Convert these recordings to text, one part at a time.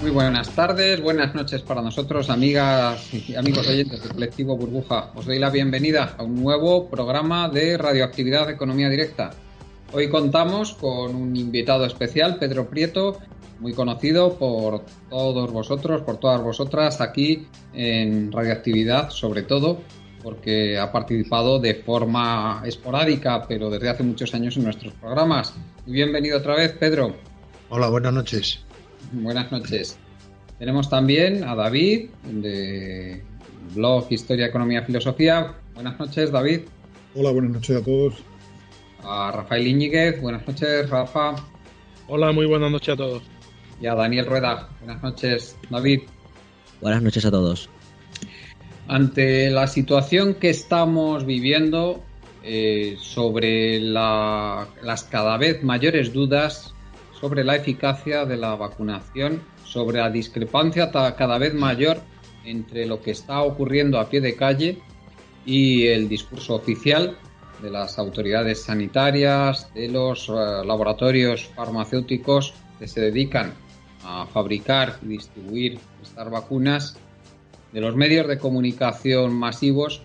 Muy buenas tardes, buenas noches para nosotros, amigas y amigos oyentes del colectivo Burbuja. Os doy la bienvenida a un nuevo programa de Radioactividad Economía Directa. Hoy contamos con un invitado especial, Pedro Prieto, muy conocido por todos vosotros, por todas vosotras aquí en Radioactividad, sobre todo porque ha participado de forma esporádica, pero desde hace muchos años en nuestros programas. Bienvenido otra vez, Pedro. Hola, buenas noches. Buenas noches. Tenemos también a David de blog Historia, Economía, Filosofía. Buenas noches, David. Hola, buenas noches a todos. A Rafael Iñiguez. Buenas noches, Rafa. Hola, muy buenas noches a todos. Y a Daniel Rueda. Buenas noches, David. Buenas noches a todos. Ante la situación que estamos viviendo eh, sobre la, las cada vez mayores dudas sobre la eficacia de la vacunación, sobre la discrepancia cada vez mayor entre lo que está ocurriendo a pie de calle y el discurso oficial de las autoridades sanitarias, de los uh, laboratorios farmacéuticos que se dedican a fabricar y distribuir estas vacunas, de los medios de comunicación masivos,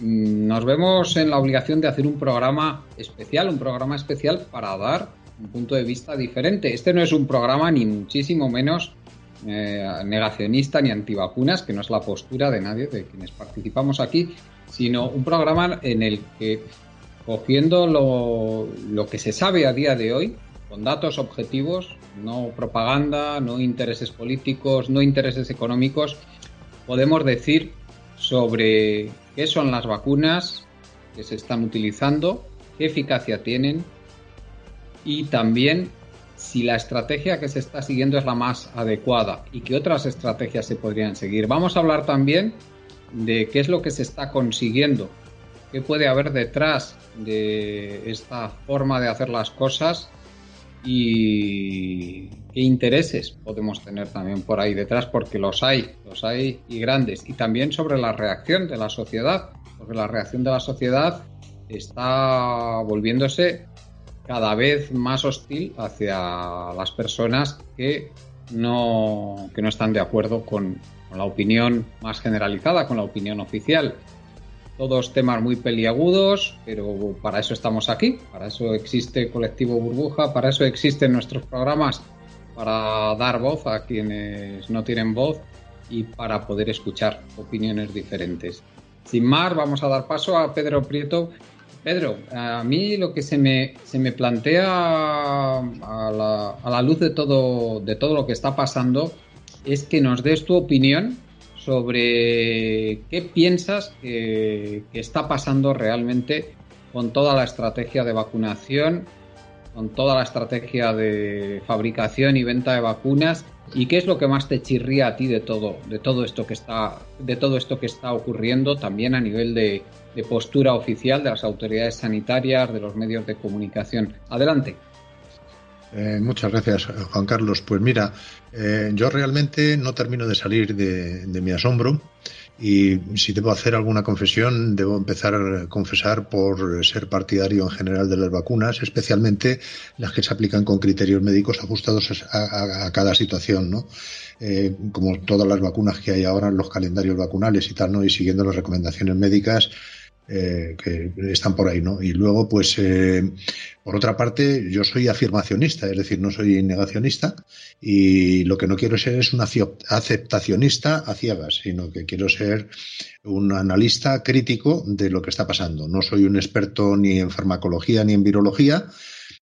mm, nos vemos en la obligación de hacer un programa especial, un programa especial para dar un punto de vista diferente. Este no es un programa ni muchísimo menos eh, negacionista ni antivacunas, que no es la postura de nadie de quienes participamos aquí, sino un programa en el que, cogiendo lo, lo que se sabe a día de hoy, con datos objetivos, no propaganda, no intereses políticos, no intereses económicos, podemos decir sobre qué son las vacunas que se están utilizando, qué eficacia tienen, y también si la estrategia que se está siguiendo es la más adecuada y qué otras estrategias se podrían seguir. Vamos a hablar también de qué es lo que se está consiguiendo, qué puede haber detrás de esta forma de hacer las cosas y qué intereses podemos tener también por ahí detrás, porque los hay, los hay y grandes. Y también sobre la reacción de la sociedad, porque la reacción de la sociedad está volviéndose cada vez más hostil hacia las personas que no, que no están de acuerdo con, con la opinión más generalizada, con la opinión oficial. Todos temas muy peliagudos, pero para eso estamos aquí, para eso existe Colectivo Burbuja, para eso existen nuestros programas, para dar voz a quienes no tienen voz y para poder escuchar opiniones diferentes. Sin más, vamos a dar paso a Pedro Prieto, Pedro, a mí lo que se me, se me plantea a la, a la, luz de todo, de todo lo que está pasando es que nos des tu opinión sobre qué piensas que, que está pasando realmente con toda la estrategia de vacunación, con toda la estrategia de fabricación y venta de vacunas y qué es lo que más te chirría a ti de todo, de todo esto que está, de todo esto que está ocurriendo también a nivel de, postura oficial de las autoridades sanitarias, de los medios de comunicación. Adelante. Eh, muchas gracias, Juan Carlos. Pues mira, eh, yo realmente no termino de salir de mi asombro Y si debo hacer alguna confesión, debo empezar a confesar por ser partidario en general de las vacunas, especialmente las que se aplican con criterios médicos ajustados a, cada situación, ¿no? Eh, como todas las vacunas que hay ahora en los calendarios vacunales y tal, ¿no? Y siguiendo las recomendaciones médicas, eh, que están por ahí, ¿no? Y luego, pues, eh, por otra parte, yo soy afirmacionista, es decir, no soy negacionista y lo que no quiero ser es un aceptacionista a ciegas, sino que quiero ser un analista crítico de lo que está pasando. No soy un experto ni en farmacología ni en virología,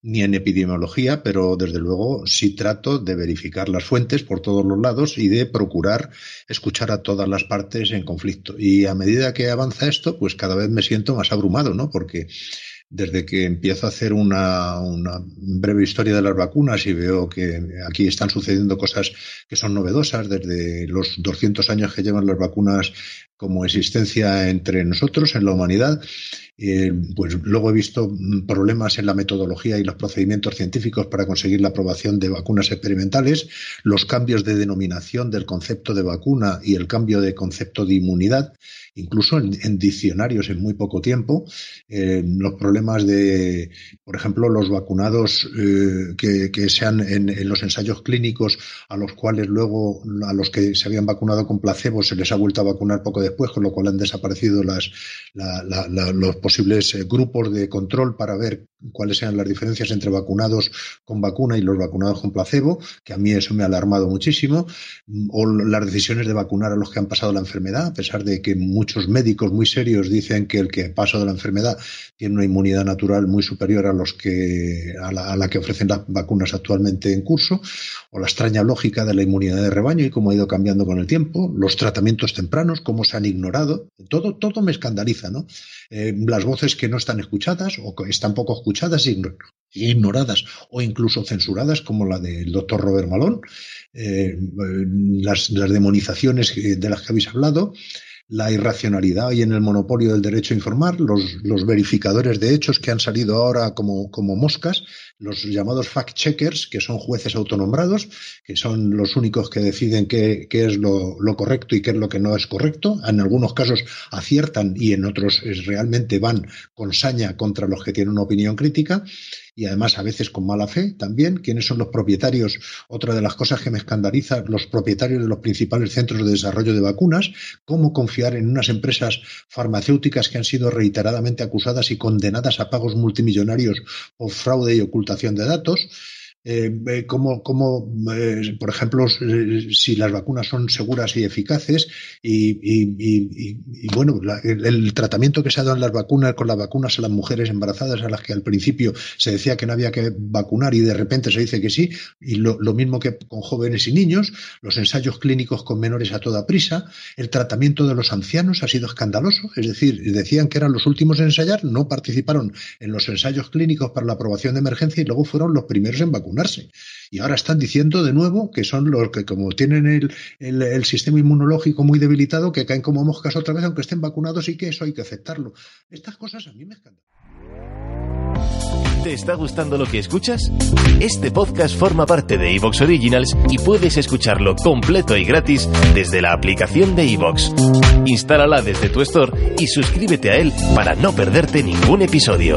ni en epidemiología, pero desde luego sí trato de verificar las fuentes por todos los lados y de procurar escuchar a todas las partes en conflicto. Y a medida que avanza esto, pues cada vez me siento más abrumado, ¿no? Porque desde que empiezo a hacer una, una, breve historia de las vacunas y veo que aquí están sucediendo cosas que son novedosas, desde los 200 años que llevan las vacunas como existencia entre nosotros, en la humanidad, eh, pues luego he visto problemas en la metodología y los procedimientos científicos para conseguir la aprobación de vacunas experimentales, los cambios de denominación del concepto de vacuna y el cambio de concepto de inmunidad, incluso en, diccionarios en muy poco tiempo, eh, los problemas de, por ejemplo, los vacunados eh, que, sean en, los ensayos clínicos a los cuales luego, a los que se habían vacunado con placebo, se les ha vuelto a vacunar poco después, con lo cual han desaparecido los posibles eh, grupos de control para ver cuáles eran las diferencias entre vacunados con vacuna y los vacunados con placebo, que a mí eso me ha alarmado muchísimo, o las decisiones de vacunar a los que han pasado la enfermedad, a pesar de que muchos médicos muy serios dicen que el que pasa de la enfermedad tiene una inmunidad natural muy superior a los que a la, a la que ofrecen las vacunas actualmente en curso, o la extraña lógica de la inmunidad de rebaño y cómo ha ido cambiando con el tiempo, los tratamientos tempranos, cómo se ignorado, todo, todo me escandaliza, ¿no? Eh, las voces que no están escuchadas o que están poco escuchadas e ignoradas o incluso censuradas, como la del doctor Robert Malone, eh, las, las, demonizaciones de las que habéis hablado, la irracionalidad y en el monopolio del derecho a informar, los, los verificadores de hechos que han salido ahora como, como moscas, los llamados fact-checkers, que son jueces autonombrados, que son los únicos que deciden qué, qué es lo, lo, correcto y qué es lo que no es correcto. En algunos casos aciertan y en otros realmente van con saña contra los que tienen una opinión crítica y además a veces con mala fe también. ¿Quiénes son los propietarios? Otra de las cosas que me escandaliza, los propietarios de los principales centros de desarrollo de vacunas. ¿Cómo confiar en unas empresas farmacéuticas que han sido reiteradamente acusadas y condenadas a pagos multimillonarios por fraude y ocultación de datos? Eh, cómo, cómo eh, por ejemplo, si las vacunas son seguras y eficaces y, bueno, la, el, el, tratamiento que se ha dado en las vacunas con las vacunas a las mujeres embarazadas a las que al principio se decía que no había que vacunar y de repente se dice que sí, y lo, lo mismo que con jóvenes y niños, los ensayos clínicos con menores a toda prisa, el tratamiento de los ancianos ha sido escandaloso, es decir, decían que eran los últimos en ensayar, no participaron en los ensayos clínicos para la aprobación de emergencia y luego fueron los primeros en vacunar Y ahora están diciendo de nuevo que son los que, como tienen el, el, sistema inmunológico muy debilitado, que caen como moscas otra vez, aunque estén vacunados y que eso hay que aceptarlo. Estas cosas a mí me escandan. ¿Te está gustando lo que escuchas? Este podcast forma parte de Evox Originals y puedes escucharlo completo y gratis desde la aplicación de Evox. Instálala desde tu store y suscríbete a él para no perderte ningún episodio.